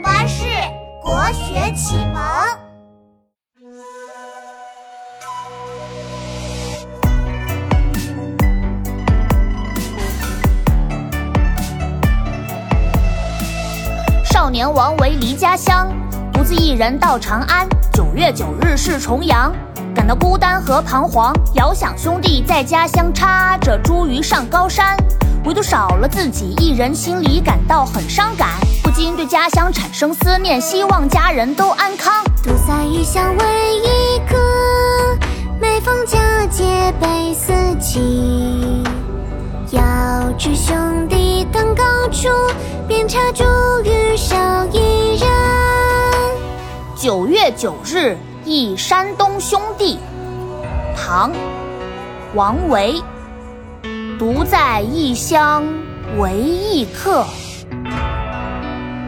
巴士国学启蒙。少年王维离家乡，独自一人到长安。九月九日是重阳，感到孤单和彷徨，遥想兄弟在家乡插着茱萸上高山，唯独少了自己一人，心里感到很伤感，产生思念，希望家人都安康。独在异乡为异客，每逢佳节倍思亲。遥知兄弟登高处，遍插茱萸少一人。九月九日忆山东兄弟，唐·王维。独在异乡为异客，